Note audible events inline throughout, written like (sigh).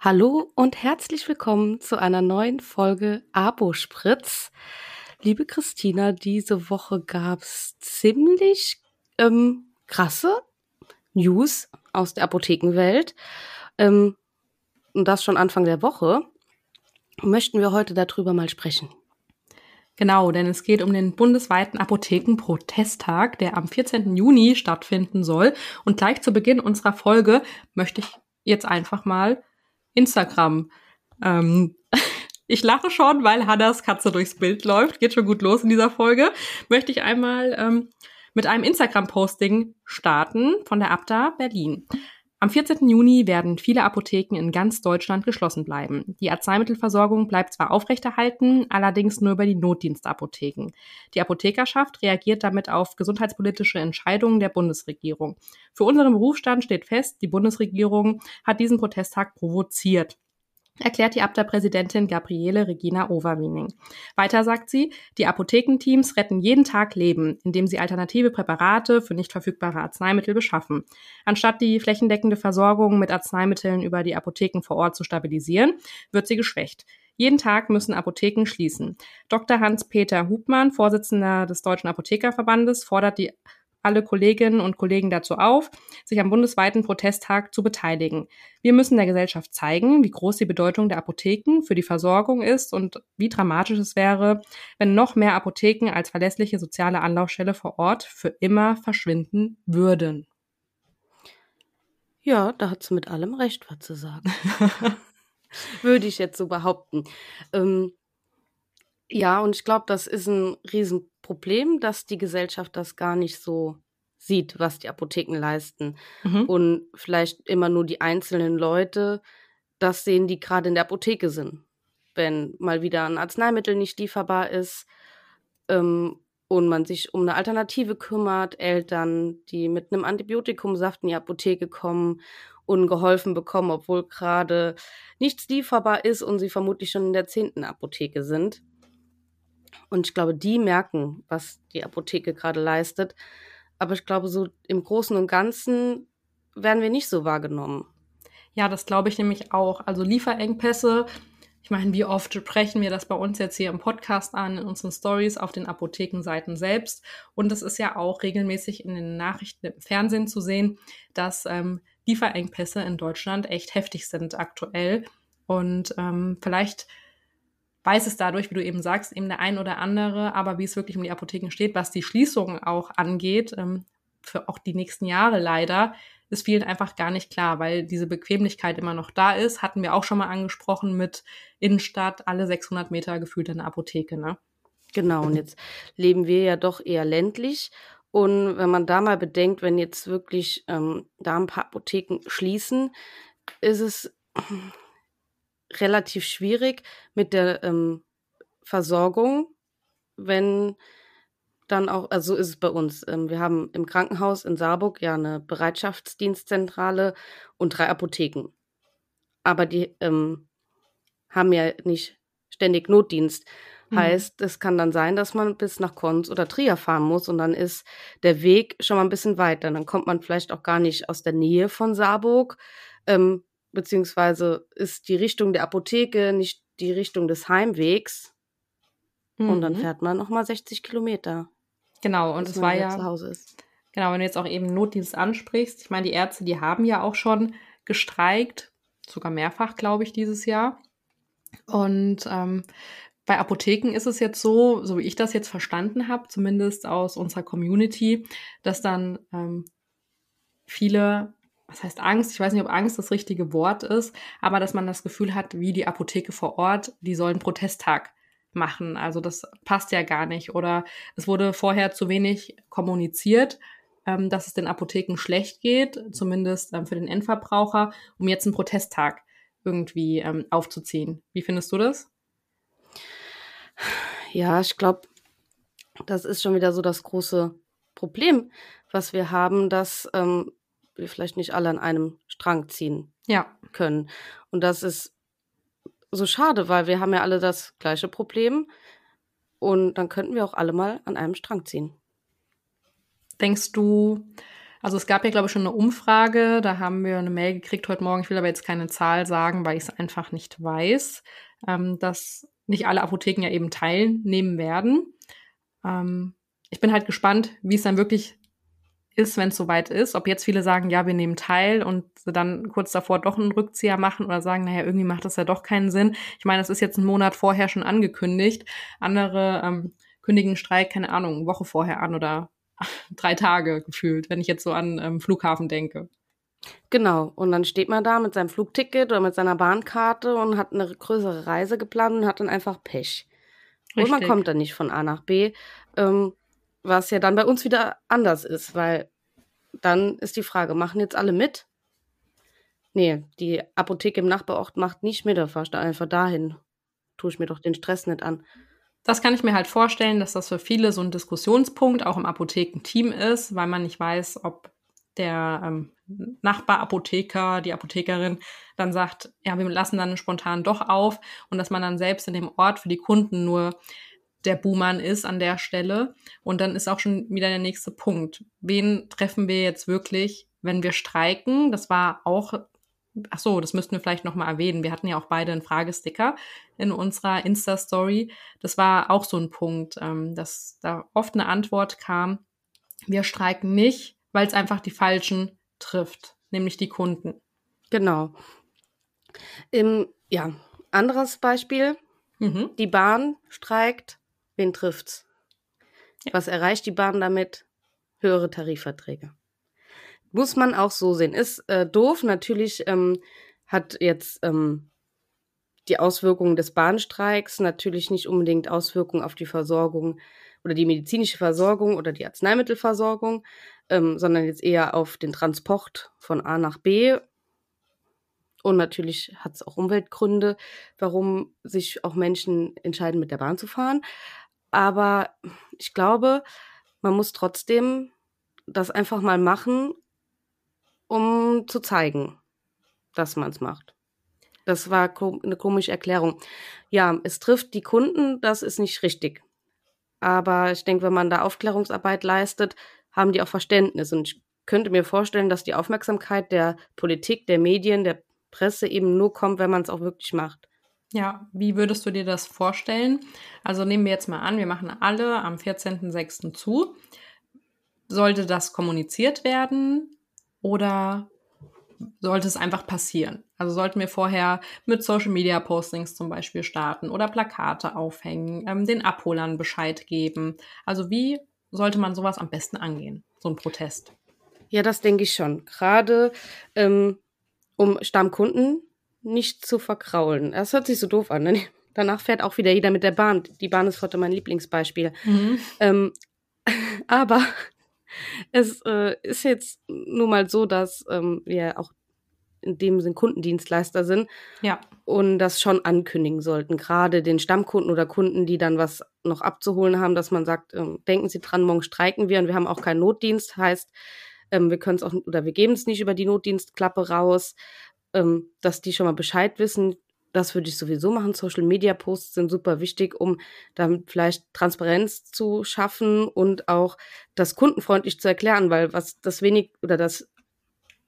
Hallo und herzlich willkommen zu einer neuen Folge Abo Spritz. Liebe Christina, diese Woche gab's ziemlich ähm, krasse News aus der Apothekenwelt. Ähm, und das schon Anfang der Woche. Möchten wir heute darüber mal sprechen. Genau, denn es geht um den bundesweiten Apothekenprotesttag, der am 14. Juni stattfinden soll. Und gleich zu Beginn unserer Folge möchte ich jetzt einfach mal Instagram. Ähm, (laughs) ich lache schon, weil Hannas Katze durchs Bild läuft. Geht schon gut los in dieser Folge. Möchte ich einmal ähm, mit einem Instagram-Posting starten von der Abda Berlin. Am 14. Juni werden viele Apotheken in ganz Deutschland geschlossen bleiben. Die Arzneimittelversorgung bleibt zwar aufrechterhalten, allerdings nur über die Notdienstapotheken. Die Apothekerschaft reagiert damit auf gesundheitspolitische Entscheidungen der Bundesregierung. Für unseren Berufsstand steht fest, die Bundesregierung hat diesen Protesttag provoziert erklärt die Abda-Präsidentin Gabriele Regina Overwiening. Weiter sagt sie, die Apothekenteams retten jeden Tag Leben, indem sie alternative Präparate für nicht verfügbare Arzneimittel beschaffen. Anstatt die flächendeckende Versorgung mit Arzneimitteln über die Apotheken vor Ort zu stabilisieren, wird sie geschwächt. Jeden Tag müssen Apotheken schließen. Dr. Hans-Peter Hubmann, Vorsitzender des Deutschen Apothekerverbandes, fordert die alle Kolleginnen und Kollegen dazu auf, sich am bundesweiten Protesttag zu beteiligen. Wir müssen der Gesellschaft zeigen, wie groß die Bedeutung der Apotheken für die Versorgung ist und wie dramatisch es wäre, wenn noch mehr Apotheken als verlässliche soziale Anlaufstelle vor Ort für immer verschwinden würden. Ja, da hat sie mit allem recht, was zu sagen. (laughs) Würde ich jetzt so behaupten. Ähm, ja, und ich glaube, das ist ein Riesenproblem, dass die Gesellschaft das gar nicht so sieht, was die Apotheken leisten. Mhm. Und vielleicht immer nur die einzelnen Leute das sehen, die gerade in der Apotheke sind. Wenn mal wieder ein Arzneimittel nicht lieferbar ist ähm, und man sich um eine Alternative kümmert, Eltern, die mit einem Antibiotikumsaft in die Apotheke kommen und geholfen bekommen, obwohl gerade nichts lieferbar ist und sie vermutlich schon in der zehnten Apotheke sind. Und ich glaube, die merken, was die Apotheke gerade leistet. Aber ich glaube, so im Großen und Ganzen werden wir nicht so wahrgenommen. Ja, das glaube ich nämlich auch. Also Lieferengpässe. Ich meine, wie oft sprechen wir das bei uns jetzt hier im Podcast an, in unseren Stories, auf den Apothekenseiten selbst. Und es ist ja auch regelmäßig in den Nachrichten im Fernsehen zu sehen, dass ähm, Lieferengpässe in Deutschland echt heftig sind aktuell. Und ähm, vielleicht weiß es dadurch, wie du eben sagst, eben der ein oder andere, aber wie es wirklich um die Apotheken steht, was die Schließungen auch angeht, ähm, für auch die nächsten Jahre leider, ist vielen einfach gar nicht klar, weil diese Bequemlichkeit immer noch da ist. Hatten wir auch schon mal angesprochen mit Innenstadt, alle 600 Meter gefühlt eine Apotheke, ne? Genau, und jetzt leben wir ja doch eher ländlich. Und wenn man da mal bedenkt, wenn jetzt wirklich ähm, da ein paar Apotheken schließen, ist es relativ schwierig mit der ähm, Versorgung, wenn dann auch, also so ist es bei uns. Ähm, wir haben im Krankenhaus in Saarburg ja eine Bereitschaftsdienstzentrale und drei Apotheken. Aber die ähm, haben ja nicht ständig Notdienst. Mhm. Heißt, es kann dann sein, dass man bis nach Konz oder Trier fahren muss und dann ist der Weg schon mal ein bisschen weiter. Dann kommt man vielleicht auch gar nicht aus der Nähe von Saarburg, ähm, beziehungsweise ist die Richtung der Apotheke nicht die Richtung des Heimwegs. Mhm. Und dann mhm. fährt man nochmal 60 Kilometer. Genau, und es war ja zu Hause ist. Genau, wenn du jetzt auch eben Notdienst ansprichst, ich meine, die Ärzte, die haben ja auch schon gestreikt, sogar mehrfach, glaube ich, dieses Jahr. Und ähm, bei Apotheken ist es jetzt so, so wie ich das jetzt verstanden habe, zumindest aus unserer Community, dass dann ähm, viele was heißt Angst? Ich weiß nicht, ob Angst das richtige Wort ist, aber dass man das Gefühl hat, wie die Apotheke vor Ort, die sollen Protesttag machen. Also das passt ja gar nicht. Oder es wurde vorher zu wenig kommuniziert, ähm, dass es den Apotheken schlecht geht, zumindest ähm, für den Endverbraucher, um jetzt einen Protesttag irgendwie ähm, aufzuziehen. Wie findest du das? Ja, ich glaube, das ist schon wieder so das große Problem, was wir haben, dass ähm, wir vielleicht nicht alle an einem Strang ziehen ja. können. Und das ist so schade, weil wir haben ja alle das gleiche Problem und dann könnten wir auch alle mal an einem Strang ziehen. Denkst du, Also es gab ja, glaube ich, schon eine Umfrage, da haben wir eine Mail gekriegt heute Morgen. Ich will aber jetzt keine Zahl sagen, weil ich es einfach nicht weiß, ähm, dass nicht alle Apotheken ja eben teilnehmen werden. Ähm, ich bin halt gespannt, wie es dann wirklich ist, wenn es soweit ist. Ob jetzt viele sagen, ja, wir nehmen teil und dann kurz davor doch einen Rückzieher machen oder sagen, naja, irgendwie macht das ja doch keinen Sinn. Ich meine, das ist jetzt einen Monat vorher schon angekündigt. Andere ähm, kündigen Streik, keine Ahnung, eine Woche vorher an oder (laughs) drei Tage gefühlt, wenn ich jetzt so an ähm, Flughafen denke. Genau, und dann steht man da mit seinem Flugticket oder mit seiner Bahnkarte und hat eine größere Reise geplant und hat dann einfach Pech. Richtig. Und man kommt dann nicht von A nach B. Ähm, was ja dann bei uns wieder anders ist, weil dann ist die Frage, machen jetzt alle mit? Nee, die Apotheke im Nachbarort macht nicht mit, da fahr ich da einfach dahin. Tue ich mir doch den Stress nicht an. Das kann ich mir halt vorstellen, dass das für viele so ein Diskussionspunkt auch im Apothekenteam ist, weil man nicht weiß, ob der ähm, Nachbarapotheker, die Apothekerin dann sagt, ja, wir lassen dann spontan doch auf und dass man dann selbst in dem Ort für die Kunden nur der Buhmann ist an der Stelle. Und dann ist auch schon wieder der nächste Punkt. Wen treffen wir jetzt wirklich, wenn wir streiken? Das war auch, ach so, das müssten wir vielleicht nochmal erwähnen. Wir hatten ja auch beide einen Fragesticker in unserer Insta-Story. Das war auch so ein Punkt, ähm, dass da oft eine Antwort kam, wir streiken nicht, weil es einfach die Falschen trifft, nämlich die Kunden. Genau. Im, ja, anderes Beispiel. Mhm. Die Bahn streikt, Wen trifft's? Ja. Was erreicht die Bahn damit? Höhere Tarifverträge. Muss man auch so sehen. Ist äh, doof. Natürlich ähm, hat jetzt ähm, die Auswirkungen des Bahnstreiks natürlich nicht unbedingt Auswirkungen auf die Versorgung oder die medizinische Versorgung oder die Arzneimittelversorgung, ähm, sondern jetzt eher auf den Transport von A nach B. Und natürlich hat es auch Umweltgründe, warum sich auch Menschen entscheiden, mit der Bahn zu fahren. Aber ich glaube, man muss trotzdem das einfach mal machen, um zu zeigen, dass man es macht. Das war eine komische Erklärung. Ja, es trifft die Kunden, das ist nicht richtig. Aber ich denke, wenn man da Aufklärungsarbeit leistet, haben die auch Verständnis. Und ich könnte mir vorstellen, dass die Aufmerksamkeit der Politik, der Medien, der Presse eben nur kommt, wenn man es auch wirklich macht. Ja, wie würdest du dir das vorstellen? Also nehmen wir jetzt mal an, wir machen alle am 14.06. zu. Sollte das kommuniziert werden oder sollte es einfach passieren? Also sollten wir vorher mit Social Media Postings zum Beispiel starten oder Plakate aufhängen, ähm, den Abholern Bescheid geben. Also wie sollte man sowas am besten angehen, so ein Protest? Ja, das denke ich schon. Gerade ähm, um Stammkunden nicht zu verkraulen. Das hört sich so doof an. Ne? (laughs) Danach fährt auch wieder jeder mit der Bahn. Die Bahn ist heute mein Lieblingsbeispiel. Mhm. Ähm, (laughs) aber es äh, ist jetzt nun mal so, dass ähm, wir auch in dem Sinn Kundendienstleister sind ja. und das schon ankündigen sollten. Gerade den Stammkunden oder Kunden, die dann was noch abzuholen haben, dass man sagt, ähm, denken Sie dran, morgen streiken wir und wir haben auch keinen Notdienst. Heißt, ähm, wir können es auch oder wir geben es nicht über die Notdienstklappe raus ähm, dass die schon mal Bescheid wissen. Das würde ich sowieso machen. Social Media Posts sind super wichtig, um damit vielleicht Transparenz zu schaffen und auch das kundenfreundlich zu erklären, weil was das wenig oder das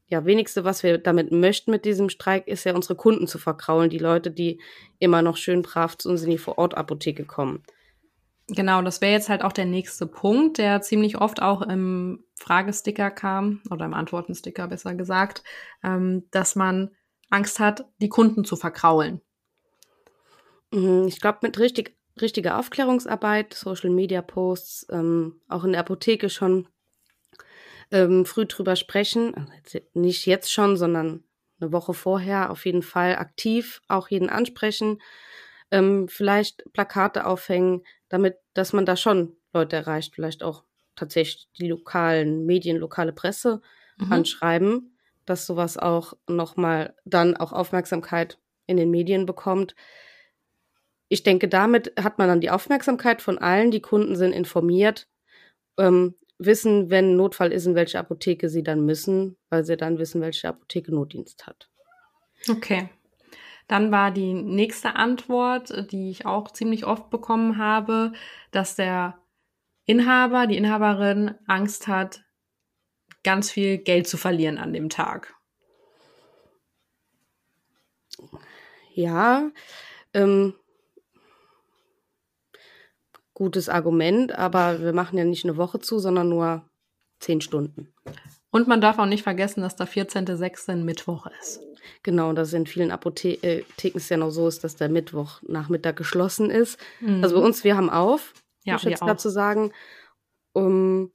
ja, wenigste, was wir damit möchten mit diesem Streik, ist ja unsere Kunden zu verkraulen, die Leute, die immer noch schön brav zu uns in die Vorortapotheke kommen. Genau, das wäre jetzt halt auch der nächste Punkt, der ziemlich oft auch im Fragesticker kam oder im Antwortensticker besser gesagt, ähm, dass man Angst hat, die Kunden zu verkraulen. Mhm, ich glaube, mit richtig, richtiger Aufklärungsarbeit, Social Media Posts, ähm, auch in der Apotheke schon ähm, früh drüber sprechen, also nicht jetzt schon, sondern eine Woche vorher auf jeden Fall aktiv auch jeden ansprechen, ähm, vielleicht Plakate aufhängen, damit, dass man da schon Leute erreicht, vielleicht auch tatsächlich die lokalen Medien, lokale Presse mhm. anschreiben, dass sowas auch nochmal dann auch Aufmerksamkeit in den Medien bekommt. Ich denke, damit hat man dann die Aufmerksamkeit von allen. Die Kunden sind informiert, ähm, wissen, wenn Notfall ist, in welche Apotheke sie dann müssen, weil sie dann wissen, welche Apotheke Notdienst hat. Okay. Dann war die nächste Antwort, die ich auch ziemlich oft bekommen habe, dass der Inhaber, die Inhaberin Angst hat, ganz viel Geld zu verlieren an dem Tag. Ja, ähm, gutes Argument, aber wir machen ja nicht eine Woche zu, sondern nur zehn Stunden. Und man darf auch nicht vergessen, dass der 14.06. ein Mittwoch ist. Genau, dass in vielen Apotheken äh, es ja noch so ist, dass der Mittwoch Nachmittag geschlossen ist. Mhm. Also bei uns, wir haben auf, ja, muss ich jetzt dazu sagen. Um,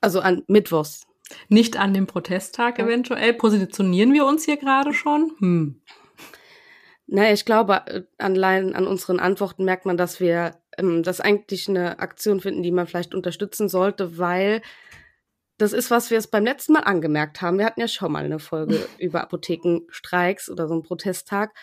also an Mittwochs. Nicht an dem Protesttag ja. eventuell. Positionieren wir uns hier gerade schon? Hm. Naja, ich glaube, äh, allein an unseren Antworten merkt man, dass wir ähm, das eigentlich eine Aktion finden, die man vielleicht unterstützen sollte, weil das ist, was wir es beim letzten Mal angemerkt haben. Wir hatten ja schon mal eine Folge (laughs) über Apothekenstreiks oder so einen Protesttag.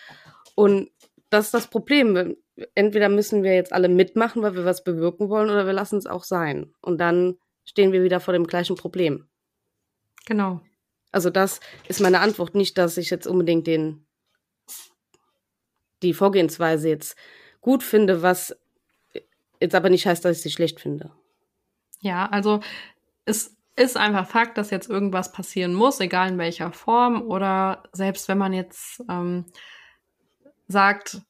Und das ist das Problem. Entweder müssen wir jetzt alle mitmachen, weil wir was bewirken wollen, oder wir lassen es auch sein. Und dann stehen wir wieder vor dem gleichen Problem. Genau. Also das ist meine Antwort. Nicht, dass ich jetzt unbedingt den, die Vorgehensweise jetzt gut finde, was jetzt aber nicht heißt, dass ich sie schlecht finde. Ja, also es ist einfach Fakt, dass jetzt irgendwas passieren muss, egal in welcher Form oder selbst wenn man jetzt ähm, sagt,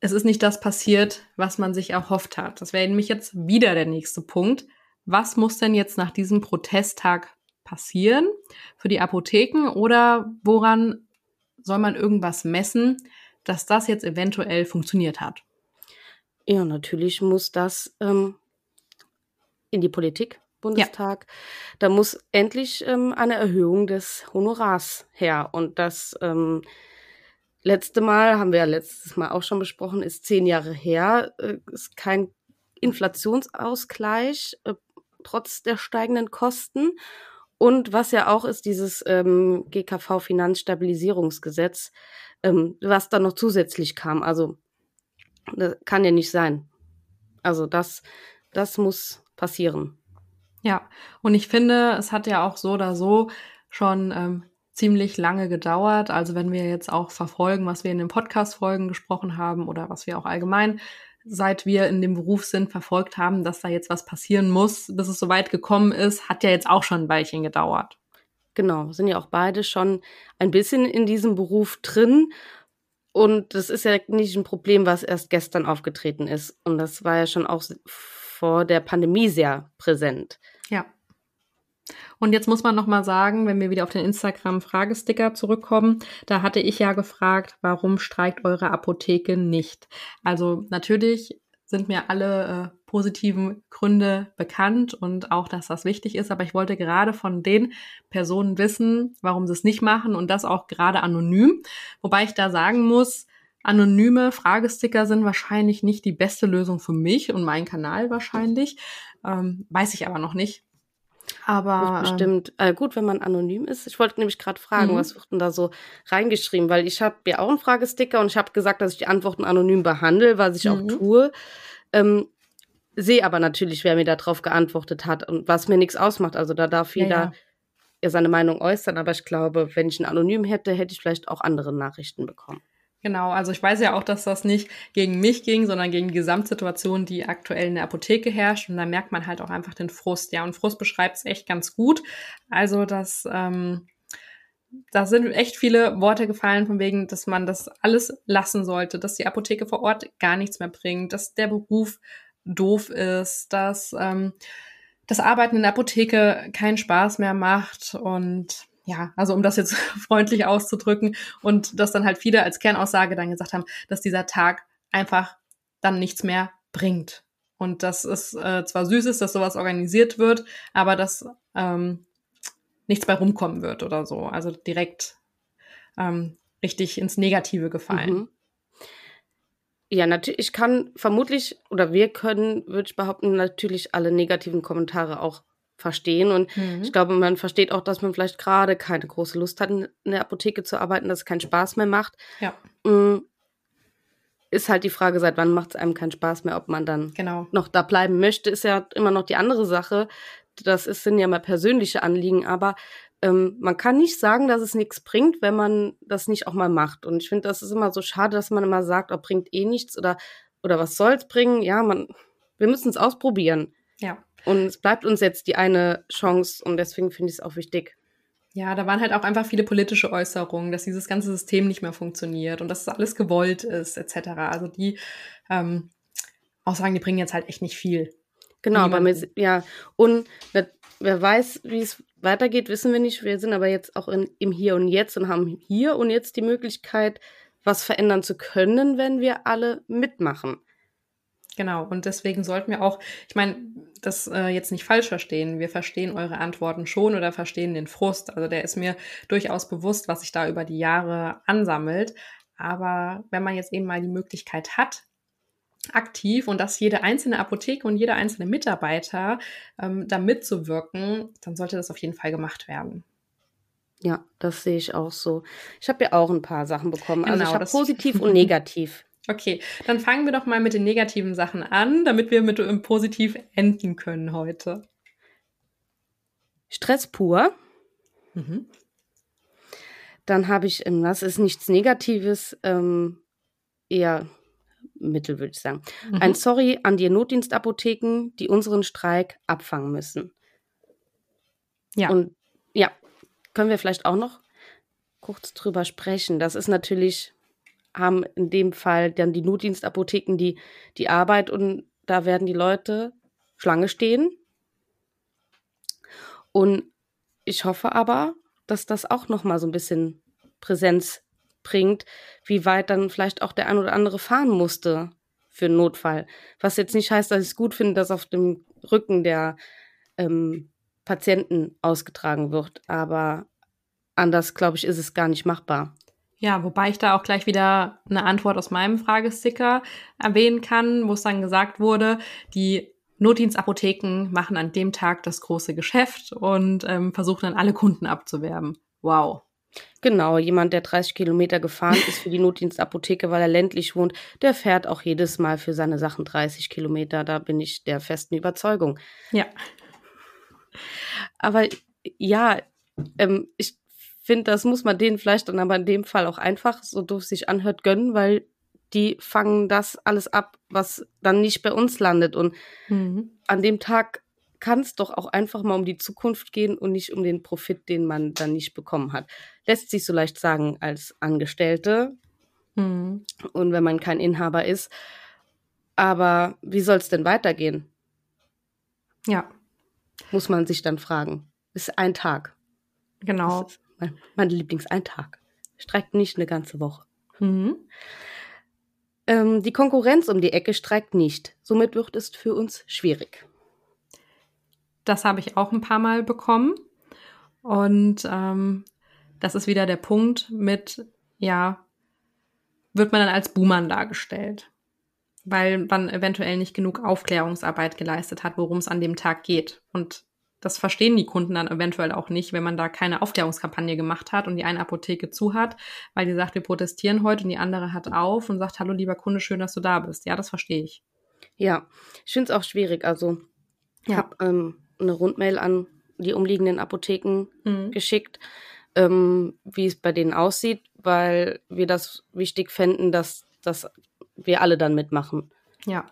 es ist nicht das passiert, was man sich erhofft hat. Das wäre nämlich jetzt wieder der nächste Punkt. Was muss denn jetzt nach diesem Protesttag passieren für die Apotheken oder woran soll man irgendwas messen, dass das jetzt eventuell funktioniert hat? Ja, natürlich muss das ähm, in die Politik Bundestag. Ja. Da muss endlich ähm, eine Erhöhung des Honorars her. Und das ähm, letzte Mal, haben wir ja letztes Mal auch schon besprochen, ist zehn Jahre her, äh, ist kein Inflationsausgleich, äh, trotz der steigenden Kosten. Und was ja auch ist, dieses ähm, GKV-Finanzstabilisierungsgesetz, ähm, was da noch zusätzlich kam. Also, das kann ja nicht sein. Also, das, das muss passieren. Ja, und ich finde, es hat ja auch so oder so schon ähm, ziemlich lange gedauert. Also wenn wir jetzt auch verfolgen, was wir in den Podcast-Folgen gesprochen haben oder was wir auch allgemein, seit wir in dem Beruf sind, verfolgt haben, dass da jetzt was passieren muss, bis es soweit gekommen ist, hat ja jetzt auch schon ein Weilchen gedauert. Genau, sind ja auch beide schon ein bisschen in diesem Beruf drin. Und das ist ja nicht ein Problem, was erst gestern aufgetreten ist. Und das war ja schon auch vor der Pandemie sehr präsent. Ja. Und jetzt muss man noch mal sagen, wenn wir wieder auf den Instagram-Fragesticker zurückkommen, da hatte ich ja gefragt, warum streikt eure Apotheke nicht? Also natürlich sind mir alle äh, positiven Gründe bekannt und auch, dass das wichtig ist. Aber ich wollte gerade von den Personen wissen, warum sie es nicht machen und das auch gerade anonym. Wobei ich da sagen muss, anonyme Fragesticker sind wahrscheinlich nicht die beste Lösung für mich und meinen Kanal wahrscheinlich. Ähm, weiß ich aber noch nicht. Aber bestimmt äh, gut, wenn man anonym ist. Ich wollte nämlich gerade fragen, mhm. was wird denn da so reingeschrieben? Weil ich habe ja auch einen Fragesticker und ich habe gesagt, dass ich die Antworten anonym behandle, was ich mhm. auch tue. Ähm, sehe aber natürlich, wer mir darauf geantwortet hat und was mir nichts ausmacht. Also da darf jeder ja, ja. ja seine Meinung äußern. Aber ich glaube, wenn ich einen anonym hätte, hätte ich vielleicht auch andere Nachrichten bekommen. Genau, also ich weiß ja auch, dass das nicht gegen mich ging, sondern gegen die Gesamtsituation, die aktuell in der Apotheke herrscht. Und da merkt man halt auch einfach den Frust. Ja, und Frust beschreibt es echt ganz gut. Also, dass ähm, da sind echt viele Worte gefallen, von wegen, dass man das alles lassen sollte, dass die Apotheke vor Ort gar nichts mehr bringt, dass der Beruf doof ist, dass ähm, das Arbeiten in der Apotheke keinen Spaß mehr macht und ja, also um das jetzt (laughs) freundlich auszudrücken und dass dann halt viele als Kernaussage dann gesagt haben, dass dieser Tag einfach dann nichts mehr bringt. Und dass es äh, zwar süß ist, dass sowas organisiert wird, aber dass ähm, nichts bei rumkommen wird oder so. Also direkt ähm, richtig ins Negative gefallen. Mhm. Ja, natürlich, ich kann vermutlich, oder wir können, würde ich behaupten, natürlich alle negativen Kommentare auch verstehen. Und mhm. ich glaube, man versteht auch, dass man vielleicht gerade keine große Lust hat, in der Apotheke zu arbeiten, dass es keinen Spaß mehr macht. Ja. Mm, ist halt die Frage, seit wann macht es einem keinen Spaß mehr, ob man dann genau. noch da bleiben möchte, ist ja immer noch die andere Sache. Das ist, sind ja mal persönliche Anliegen, aber ähm, man kann nicht sagen, dass es nichts bringt, wenn man das nicht auch mal macht. Und ich finde, das ist immer so schade, dass man immer sagt, oh, bringt eh nichts oder, oder was soll's bringen. Ja, man, wir müssen es ausprobieren. Ja. Und es bleibt uns jetzt die eine Chance und deswegen finde ich es auch wichtig. Ja, da waren halt auch einfach viele politische Äußerungen, dass dieses ganze System nicht mehr funktioniert und dass es alles gewollt ist, etc. Also die ähm, Aussagen, die bringen jetzt halt echt nicht viel. Genau, aber mit, ja, und wer, wer weiß, wie es weitergeht, wissen wir nicht. Wir sind aber jetzt auch in, im Hier und Jetzt und haben hier und jetzt die Möglichkeit, was verändern zu können, wenn wir alle mitmachen. Genau, und deswegen sollten wir auch, ich meine, das äh, jetzt nicht falsch verstehen. Wir verstehen eure Antworten schon oder verstehen den Frust. Also der ist mir durchaus bewusst, was sich da über die Jahre ansammelt. Aber wenn man jetzt eben mal die Möglichkeit hat, aktiv und dass jede einzelne Apotheke und jeder einzelne Mitarbeiter ähm, da mitzuwirken, dann sollte das auf jeden Fall gemacht werden. Ja, das sehe ich auch so. Ich habe ja auch ein paar Sachen bekommen. Also genau, ich habe positiv und negativ. (laughs) Okay, dann fangen wir doch mal mit den negativen Sachen an, damit wir mit dem Positiv enden können heute. Stress pur. Mhm. Dann habe ich, ähm, das ist nichts Negatives, ähm, eher Mittel, würde ich sagen. Mhm. Ein Sorry an die Notdienstapotheken, die unseren Streik abfangen müssen. Ja. Und ja, können wir vielleicht auch noch kurz drüber sprechen. Das ist natürlich, haben in dem Fall dann die Notdienstapotheken die, die Arbeit und da werden die Leute Schlange stehen. Und ich hoffe aber, dass das auch noch mal so ein bisschen Präsenz bringt, wie weit dann vielleicht auch der ein oder andere fahren musste für einen Notfall. Was jetzt nicht heißt, dass ich es gut finde, dass auf dem Rücken der ähm, Patienten ausgetragen wird. Aber anders, glaube ich, ist es gar nicht machbar. Ja, wobei ich da auch gleich wieder eine Antwort aus meinem Fragesticker erwähnen kann, wo es dann gesagt wurde, die Notdienstapotheken machen an dem Tag das große Geschäft und ähm, versuchen dann alle Kunden abzuwerben. Wow. Genau, jemand, der 30 Kilometer gefahren ist für die Notdienstapotheke, weil er ländlich wohnt, der fährt auch jedes Mal für seine Sachen 30 Kilometer. Da bin ich der festen Überzeugung. Ja. Aber ja, ähm, ich finde, das muss man denen vielleicht dann aber in dem Fall auch einfach, so doof sich anhört, gönnen, weil die fangen das alles ab, was dann nicht bei uns landet. Und mhm. an dem Tag kann es doch auch einfach mal um die Zukunft gehen und nicht um den Profit, den man dann nicht bekommen hat. Lässt sich so leicht sagen als Angestellte mhm. und wenn man kein Inhaber ist. Aber wie soll es denn weitergehen? Ja. Muss man sich dann fragen. Ist ein Tag. Genau. Mein, mein Lieblings ein Tag. Streikt nicht eine ganze Woche. Mhm. Ähm, die Konkurrenz um die Ecke streikt nicht. Somit wird es für uns schwierig. Das habe ich auch ein paar Mal bekommen. Und ähm, das ist wieder der Punkt mit, ja, wird man dann als Buhmann dargestellt, weil man eventuell nicht genug Aufklärungsarbeit geleistet hat, worum es an dem Tag geht. Und das verstehen die Kunden dann eventuell auch nicht, wenn man da keine Aufklärungskampagne gemacht hat und die eine Apotheke zu hat, weil die sagt, wir protestieren heute und die andere hat auf und sagt, hallo lieber Kunde, schön, dass du da bist. Ja, das verstehe ich. Ja, ich finde es auch schwierig. Also ich ja. habe ähm, eine Rundmail an die umliegenden Apotheken mhm. geschickt, ähm, wie es bei denen aussieht, weil wir das wichtig fänden, dass, dass wir alle dann mitmachen. Ja.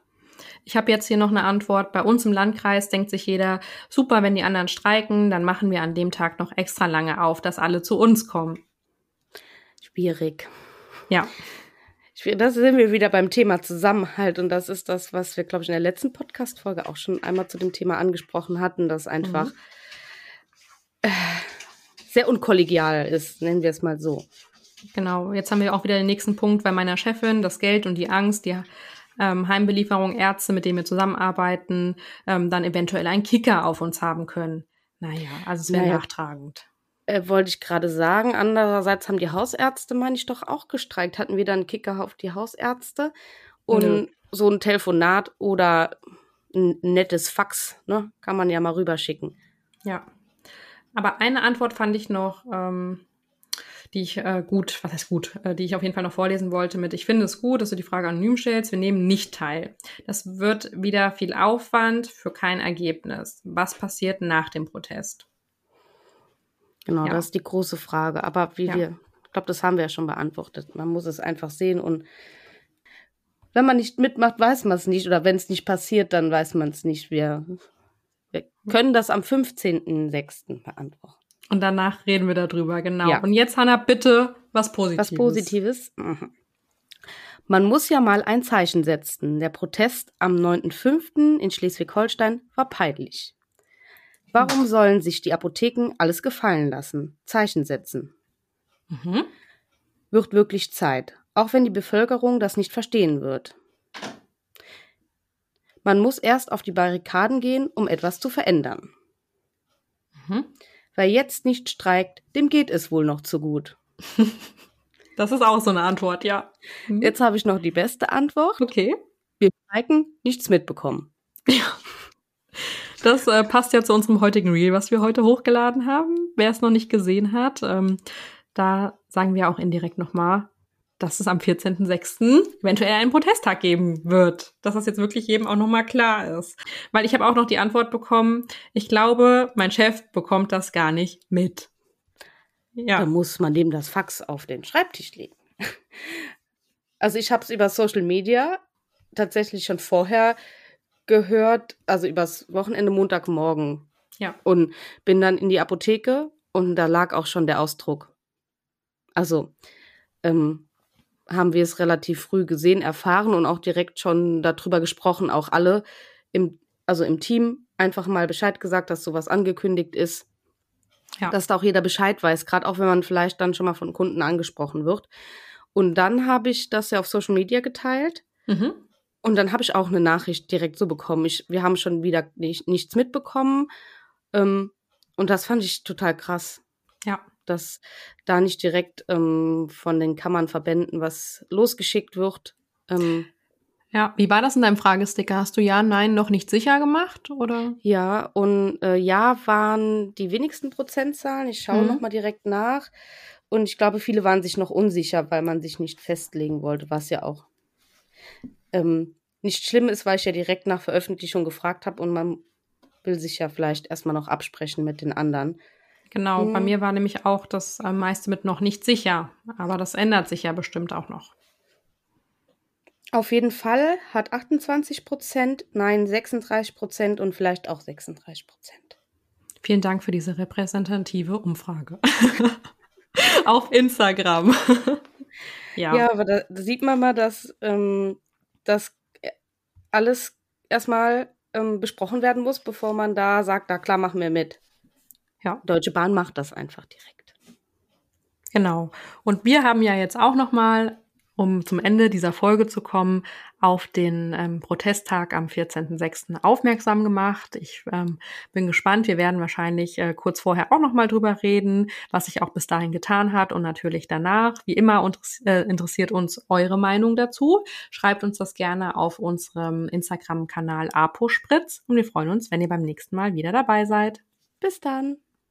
Ich habe jetzt hier noch eine Antwort. Bei uns im Landkreis denkt sich jeder, super, wenn die anderen streiken, dann machen wir an dem Tag noch extra lange auf, dass alle zu uns kommen. Schwierig. Ja. Das sind wir wieder beim Thema Zusammenhalt und das ist das, was wir, glaube ich, in der letzten Podcast-Folge auch schon einmal zu dem Thema angesprochen hatten, dass einfach mhm. äh, sehr unkollegial ist, nennen wir es mal so. Genau, jetzt haben wir auch wieder den nächsten Punkt bei meiner Chefin, das Geld und die Angst, die ähm, Heimbelieferung, Ärzte, mit denen wir zusammenarbeiten, ähm, dann eventuell einen Kicker auf uns haben können. Naja, also es wäre naja. nachtragend. Äh, wollte ich gerade sagen. Andererseits haben die Hausärzte, meine ich, doch auch gestreikt. Hatten wir dann Kicker auf die Hausärzte und Nö. so ein Telefonat oder ein nettes Fax, ne? Kann man ja mal rüberschicken. Ja. Aber eine Antwort fand ich noch, ähm, die ich äh, gut, was heißt gut, äh, die ich auf jeden Fall noch vorlesen wollte mit, ich finde es gut, dass du die Frage anonym stellst, wir nehmen nicht teil. Das wird wieder viel Aufwand für kein Ergebnis. Was passiert nach dem Protest? Genau, ja. das ist die große Frage. Aber wie ja. wir, ich glaube, das haben wir ja schon beantwortet. Man muss es einfach sehen und wenn man nicht mitmacht, weiß man es nicht. Oder wenn es nicht passiert, dann weiß man es nicht. Wir können das am 15.06. beantworten. Und danach reden wir darüber, genau. Ja. Und jetzt, Hanna, bitte was Positives. Was Positives? Mhm. Man muss ja mal ein Zeichen setzen. Der Protest am 9.05. in Schleswig-Holstein war peinlich. Warum sollen sich die Apotheken alles gefallen lassen? Zeichen setzen. Mhm. Wird wirklich Zeit, auch wenn die Bevölkerung das nicht verstehen wird. Man muss erst auf die Barrikaden gehen, um etwas zu verändern. Mhm. Wer jetzt nicht streikt, dem geht es wohl noch zu gut. (laughs) Das ist auch so eine Antwort, ja. Mhm. Jetzt habe ich noch die beste Antwort. Okay. Wir streiken, nichts mitbekommen. Das äh, passt ja zu unserem heutigen Reel, was wir heute hochgeladen haben. Wer es noch nicht gesehen hat, ähm, da sagen wir auch indirekt nochmal, dass es am 14.06. eventuell einen Protesttag geben wird. Dass das jetzt wirklich jedem auch nochmal klar ist. Weil ich habe auch noch die Antwort bekommen, ich glaube, mein Chef bekommt das gar nicht mit. Da Ja. muss man dem das Fax auf den Schreibtisch legen. Also ich habe es über Social Media tatsächlich schon vorher gehört, also übers Wochenende Montagmorgen Ja. und bin dann in die Apotheke und da lag auch schon der Ausdruck. Also ähm, haben wir es relativ früh gesehen, erfahren und auch direkt schon darüber gesprochen, auch alle im, also im Team einfach mal Bescheid gesagt, dass sowas angekündigt ist, Ja. dass da auch jeder Bescheid weiß, gerade auch wenn man vielleicht dann schon mal von Kunden angesprochen wird. Und dann habe ich das ja auf Social Media geteilt Mhm. und dann habe ich auch eine Nachricht direkt so bekommen. Ich, wir haben schon wieder nicht, nichts mitbekommen. Ähm, und das fand ich total krass, Ja. Dass da nicht direkt ähm, von den Kammernverbänden was losgeschickt wird. Ähm, Ja. Wie war das in deinem Fragesticker? Hast du ja, nein, noch nicht sicher gemacht? Oder? ja, und äh, ja waren die wenigsten Prozentzahlen. Ich schaue Mhm. noch mal direkt nach. Und ich glaube, viele waren sich noch unsicher, weil man sich nicht festlegen wollte, was ja auch ähm, nicht schlimm ist, weil ich ja direkt nach Veröffentlichung gefragt habe und man will sich ja vielleicht erstmal noch absprechen mit den anderen. Genau, bei Mhm. mir war nämlich auch das äh, meiste mit noch nicht sicher. Aber das ändert sich ja bestimmt auch noch. Auf jeden Fall hat 28 Prozent, nein 36 Prozent und vielleicht auch 36 Prozent. Vielen Dank für diese repräsentative Umfrage. (laughs) Auf Instagram. (laughs) ja. Ja, aber da, da sieht man mal, dass ähm, das alles erstmal ähm, besprochen werden muss, bevor man da sagt, na klar, machen wir mit. Ja. Deutsche Bahn macht das einfach direkt. Genau. Und wir haben ja jetzt auch noch mal, um zum Ende dieser Folge zu kommen, auf den ähm, Protesttag am 14.06. aufmerksam gemacht. Ich ähm, bin gespannt. Wir werden wahrscheinlich äh, kurz vorher auch noch mal drüber reden, was sich auch bis dahin getan hat und natürlich danach. Wie immer äh, interessiert uns eure Meinung dazu. Schreibt uns das gerne auf unserem Instagram-Kanal apospritz und wir freuen uns, wenn ihr beim nächsten Mal wieder dabei seid. Bis dann.